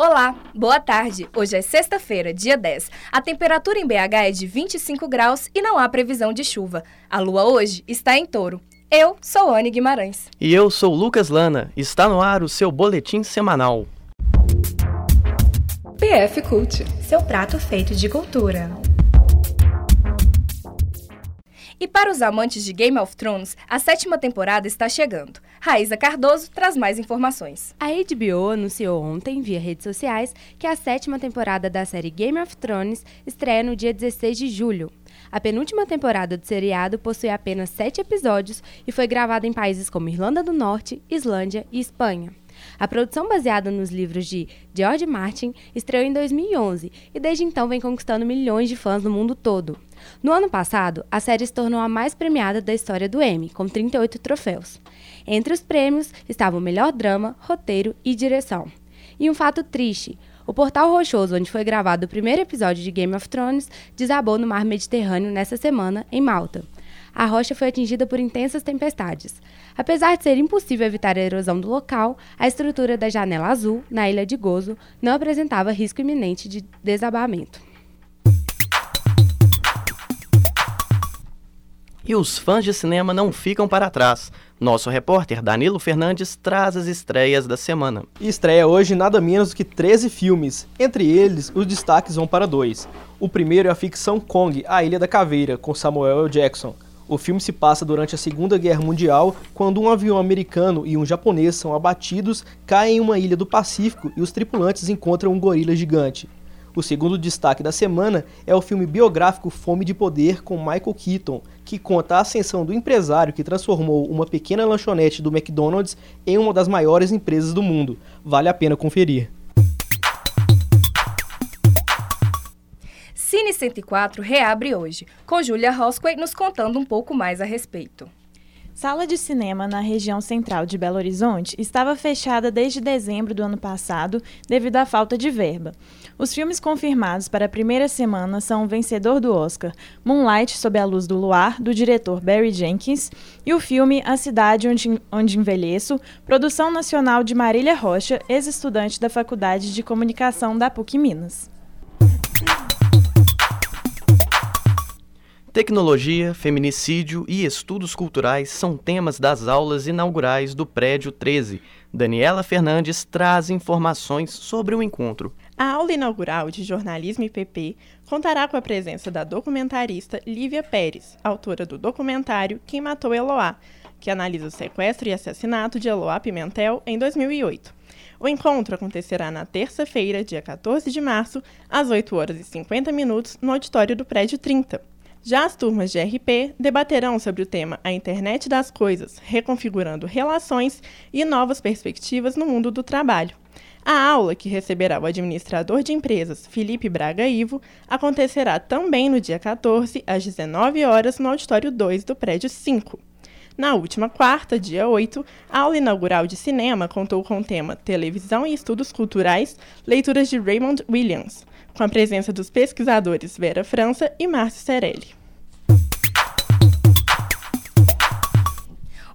Olá, boa tarde. Hoje é sexta-feira, dia 10. A temperatura em BH é de 25 graus e não há previsão de chuva. A lua hoje está em touro. Eu sou Anne Guimarães. E eu sou Lucas Lana. Está no ar o seu boletim semanal. PF Cult seu prato feito de cultura. E para os amantes de Game of Thrones, a sétima temporada está chegando. Raíza Cardoso traz mais informações. A HBO anunciou ontem, via redes sociais, que a sétima temporada da série Game of Thrones estreia no dia 16 de julho. A penúltima temporada do seriado possui apenas sete episódios e foi gravada em países como Irlanda do Norte, Islândia e Espanha. A produção baseada nos livros de George Martin estreou em 2011 e desde então vem conquistando milhões de fãs no mundo todo. No ano passado, a série se tornou a mais premiada da história do Emmy, com 38 troféus. Entre os prêmios estavam melhor drama, roteiro e direção. E um fato triste: o portal rochoso onde foi gravado o primeiro episódio de Game of Thrones desabou no mar Mediterrâneo nesta semana, em Malta. A rocha foi atingida por intensas tempestades. Apesar de ser impossível evitar a erosão do local, a estrutura da janela azul, na ilha de Gozo, não apresentava risco iminente de desabamento. E os fãs de cinema não ficam para trás. Nosso repórter Danilo Fernandes traz as estreias da semana. E estreia hoje nada menos do que 13 filmes. Entre eles, os destaques vão para dois. O primeiro é a ficção Kong, A Ilha da Caveira, com Samuel L. Jackson. O filme se passa durante a Segunda Guerra Mundial, quando um avião americano e um japonês são abatidos, caem em uma ilha do Pacífico e os tripulantes encontram um gorila gigante. O segundo destaque da semana é o filme biográfico Fome de Poder com Michael Keaton, que conta a ascensão do empresário que transformou uma pequena lanchonete do McDonald's em uma das maiores empresas do mundo. Vale a pena conferir. Cine 104 reabre hoje, com Julia Rosquay nos contando um pouco mais a respeito. Sala de cinema na região central de Belo Horizonte estava fechada desde dezembro do ano passado devido à falta de verba. Os filmes confirmados para a primeira semana são o vencedor do Oscar, Moonlight Sob a Luz do Luar, do diretor Barry Jenkins, e o filme A Cidade Onde, Onde Envelheço, produção nacional de Marília Rocha, ex-estudante da Faculdade de Comunicação da PUC Minas. Tecnologia, feminicídio e estudos culturais são temas das aulas inaugurais do Prédio 13. Daniela Fernandes traz informações sobre o encontro. A aula inaugural de Jornalismo e PP contará com a presença da documentarista Lívia Pérez, autora do documentário Quem Matou Eloá, que analisa o sequestro e assassinato de Eloá Pimentel em 2008. O encontro acontecerá na terça-feira, dia 14 de março, às 8 horas e 50 minutos, no auditório do Prédio 30. Já as turmas de RP debaterão sobre o tema A Internet das Coisas, reconfigurando relações e novas perspectivas no mundo do trabalho. A aula, que receberá o administrador de empresas Felipe Braga Ivo, acontecerá também no dia 14, às 19 horas, no auditório 2 do prédio 5. Na última quarta, dia 8, a aula inaugural de cinema contou com o tema Televisão e Estudos Culturais, leituras de Raymond Williams com a presença dos pesquisadores Vera França e Márcio Cerelli.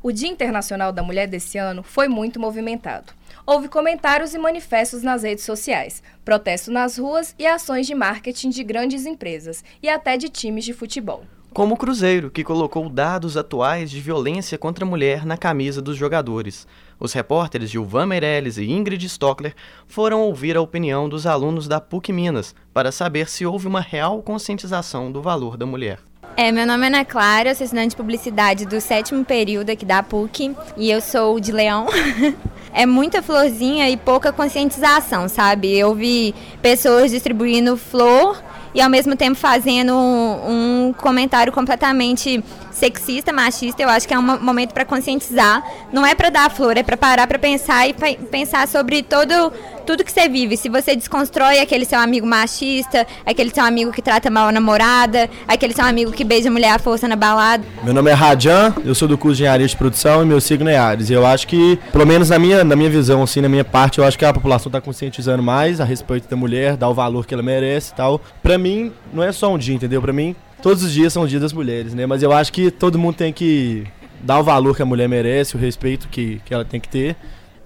O Dia Internacional da Mulher desse ano foi muito movimentado. Houve comentários e manifestos nas redes sociais, protesto nas ruas e ações de marketing de grandes empresas e até de times de futebol. Como o Cruzeiro, que colocou dados atuais de violência contra a mulher na camisa dos jogadores. Os repórteres Gilvan Meirelles e Ingrid Stockler foram ouvir a opinião dos alunos da PUC Minas para saber se houve uma real conscientização do valor da mulher. É, meu nome é Ana Clara, eu sou estudante de publicidade do sétimo período aqui da PUC e eu sou de Leão. é muita florzinha e pouca conscientização, sabe? Eu vi pessoas distribuindo flor e ao mesmo tempo fazendo um, comentário completamente sexista, machista, eu acho que é um momento para conscientizar. Não é para dar flor, é para parar para pensar e pensar sobre todo tudo que você vive. Se você desconstrói aquele seu amigo machista, aquele seu amigo que trata mal a namorada, aquele seu amigo que beija a mulher à força na balada. Meu nome é Rajan, eu sou do curso de engenharia de produção e meu signo é Ares. Eu acho que, pelo menos na minha, na minha visão, assim, na minha parte, eu acho que a população está conscientizando mais a respeito da mulher, dar o valor que ela merece e tal. Para mim, não é só um dia, entendeu? Para mim, todos os dias são o dia das mulheres, né? Mas eu acho que todo mundo tem que dar o valor que a mulher merece, o respeito que, que ela tem que ter.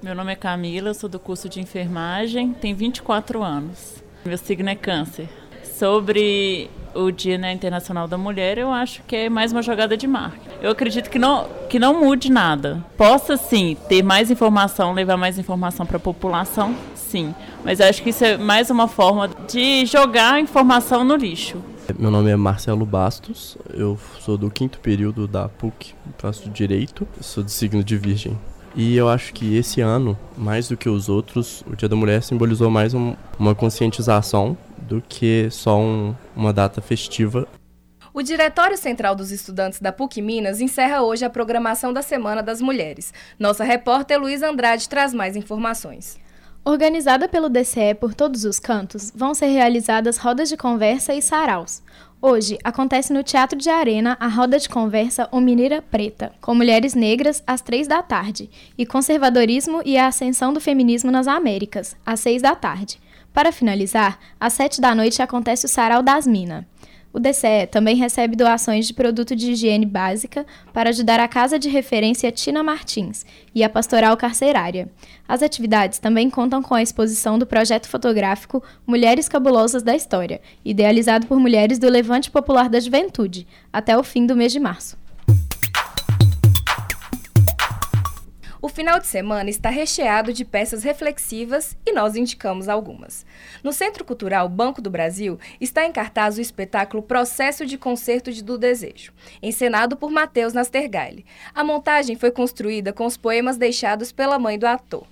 Meu nome é Camila, sou do curso de enfermagem, tenho 24 anos. Meu signo é câncer. Sobre o Dia né, Internacional da Mulher, eu acho que é mais uma jogada de marketing. Eu acredito que não, que não mude nada. Possa, sim, ter mais informação, levar mais informação para a população, sim. Mas acho que isso é mais uma forma de jogar a informação no lixo. Meu nome é Marcelo Bastos, eu sou do quinto período da PUC, faço Direito, sou de signo de Virgem. E eu acho que esse ano, mais do que os outros, o Dia da Mulher simbolizou mais um, uma conscientização do que só um, uma data festiva. O Diretório Central dos Estudantes da PUC Minas encerra hoje a programação da Semana das Mulheres. Nossa repórter Luiz Andrade traz mais informações. Organizada pelo DCE por todos os cantos, vão ser realizadas rodas de conversa e saraus. Hoje, acontece no Teatro de Arena a roda de conversa O Mineira Preta, com mulheres negras, às três da tarde, e Conservadorismo e a Ascensão do Feminismo nas Américas, às seis da tarde. Para finalizar, às sete da noite acontece o Sarau das Minas. O DCE também recebe doações de produto de higiene básica para ajudar a Casa de Referência Tina Martins e a Pastoral Carcerária. As atividades também contam com a exposição do projeto fotográfico Mulheres Cabulosas da História, idealizado por mulheres do Levante Popular da Juventude, até o fim do mês de março. O final de semana está recheado de peças reflexivas e nós indicamos algumas. No Centro Cultural Banco do Brasil está em cartaz o espetáculo Processo de Concerto de do Desejo, encenado por Matheus Nastergaile. A montagem foi construída com os poemas deixados pela mãe do ator.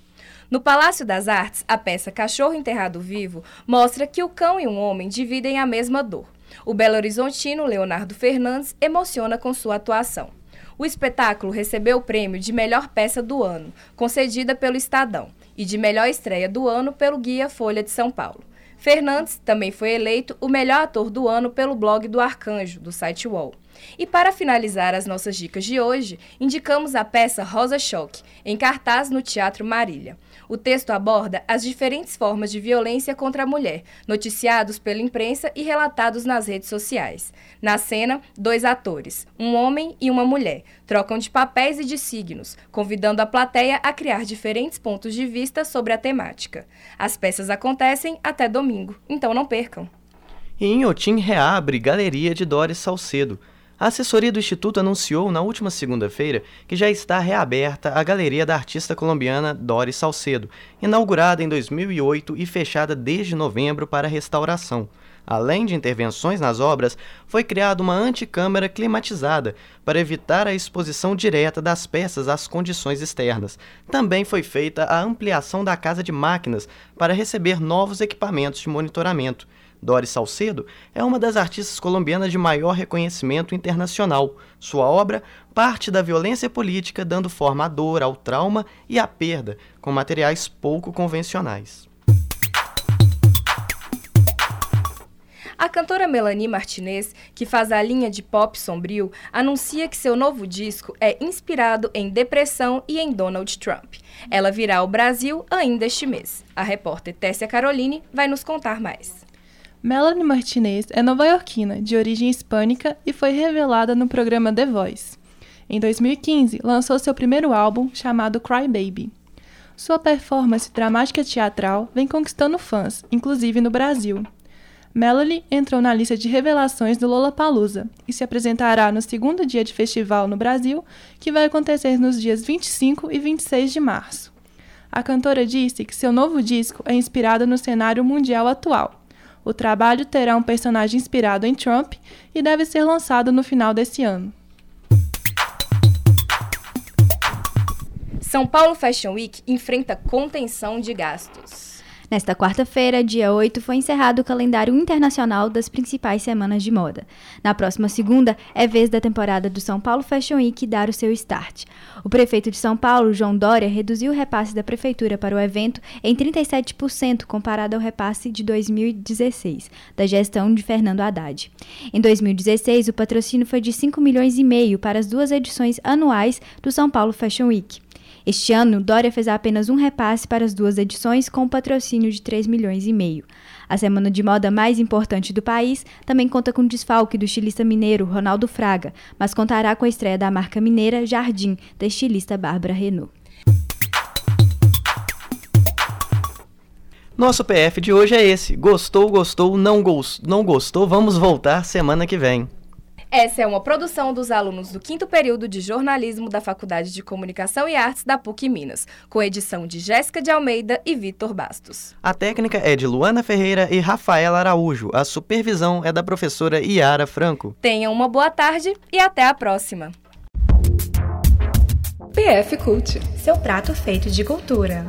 No Palácio das Artes, a peça Cachorro Enterrado Vivo mostra que o cão e um homem dividem a mesma dor. O Belo Horizontino Leonardo Fernandes emociona com sua atuação. O espetáculo recebeu o prêmio de melhor peça do ano, concedida pelo Estadão, e de melhor estreia do ano pelo Guia Folha de São Paulo. Fernandes também foi eleito o melhor ator do ano pelo blog do Arcanjo, do site UOL. E para finalizar as nossas dicas de hoje, indicamos a peça Rosa Choque, em cartaz no Teatro Marília. O texto aborda as diferentes formas de violência contra a mulher, noticiados pela imprensa e relatados nas redes sociais. Na cena, dois atores, um homem e uma mulher, trocam de papéis e de signos, convidando a plateia a criar diferentes pontos de vista sobre a temática. As peças acontecem até domingo, então não percam. E em Otim reabre Galeria de Doris Salcedo. A assessoria do Instituto anunciou na última segunda-feira que já está reaberta a galeria da artista colombiana Doris Salcedo, inaugurada em 2008 e fechada desde novembro para restauração. Além de intervenções nas obras, foi criada uma anticâmara climatizada para evitar a exposição direta das peças às condições externas. Também foi feita a ampliação da casa de máquinas para receber novos equipamentos de monitoramento. Doris Salcedo é uma das artistas colombianas de maior reconhecimento internacional. Sua obra parte da violência política, dando forma à dor, ao trauma e à perda, com materiais pouco convencionais. A cantora Melanie Martinez, que faz a linha de pop sombrio, anuncia que seu novo disco é inspirado em depressão e em Donald Trump. Ela virá ao Brasil ainda este mês. A repórter Tessia Caroline vai nos contar mais. Melanie Martinez é nova-iorquina, de origem hispânica e foi revelada no programa The Voice. Em 2015, lançou seu primeiro álbum, chamado Cry Baby. Sua performance dramática teatral vem conquistando fãs, inclusive no Brasil. Melanie entrou na lista de revelações do Lollapalooza e se apresentará no segundo dia de festival no Brasil, que vai acontecer nos dias 25 e 26 de março. A cantora disse que seu novo disco é inspirado no cenário mundial atual o trabalho terá um personagem inspirado em Trump e deve ser lançado no final desse ano. São Paulo Fashion Week enfrenta contenção de gastos. Nesta quarta-feira, dia 8, foi encerrado o calendário internacional das principais semanas de moda. Na próxima segunda, é vez da temporada do São Paulo Fashion Week dar o seu start. O prefeito de São Paulo, João Dória, reduziu o repasse da prefeitura para o evento em 37% comparado ao repasse de 2016, da gestão de Fernando Haddad. Em 2016, o patrocínio foi de 5 milhões e meio para as duas edições anuais do São Paulo Fashion Week. Este ano, Dória fez apenas um repasse para as duas edições com um patrocínio de 3 milhões e meio. A semana de moda mais importante do país também conta com o desfalque do estilista mineiro Ronaldo Fraga, mas contará com a estreia da marca mineira Jardim, da estilista Bárbara Renault. Nosso PF de hoje é esse. Gostou, gostou, não, não gostou, vamos voltar semana que vem. Essa é uma produção dos alunos do quinto período de jornalismo da Faculdade de Comunicação e Artes da PUC Minas, com edição de Jéssica de Almeida e Vitor Bastos. A técnica é de Luana Ferreira e Rafaela Araújo. A supervisão é da professora Iara Franco. Tenham uma boa tarde e até a próxima. PF Cult, seu prato feito de cultura.